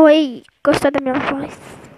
Oi, gostou da minha voz?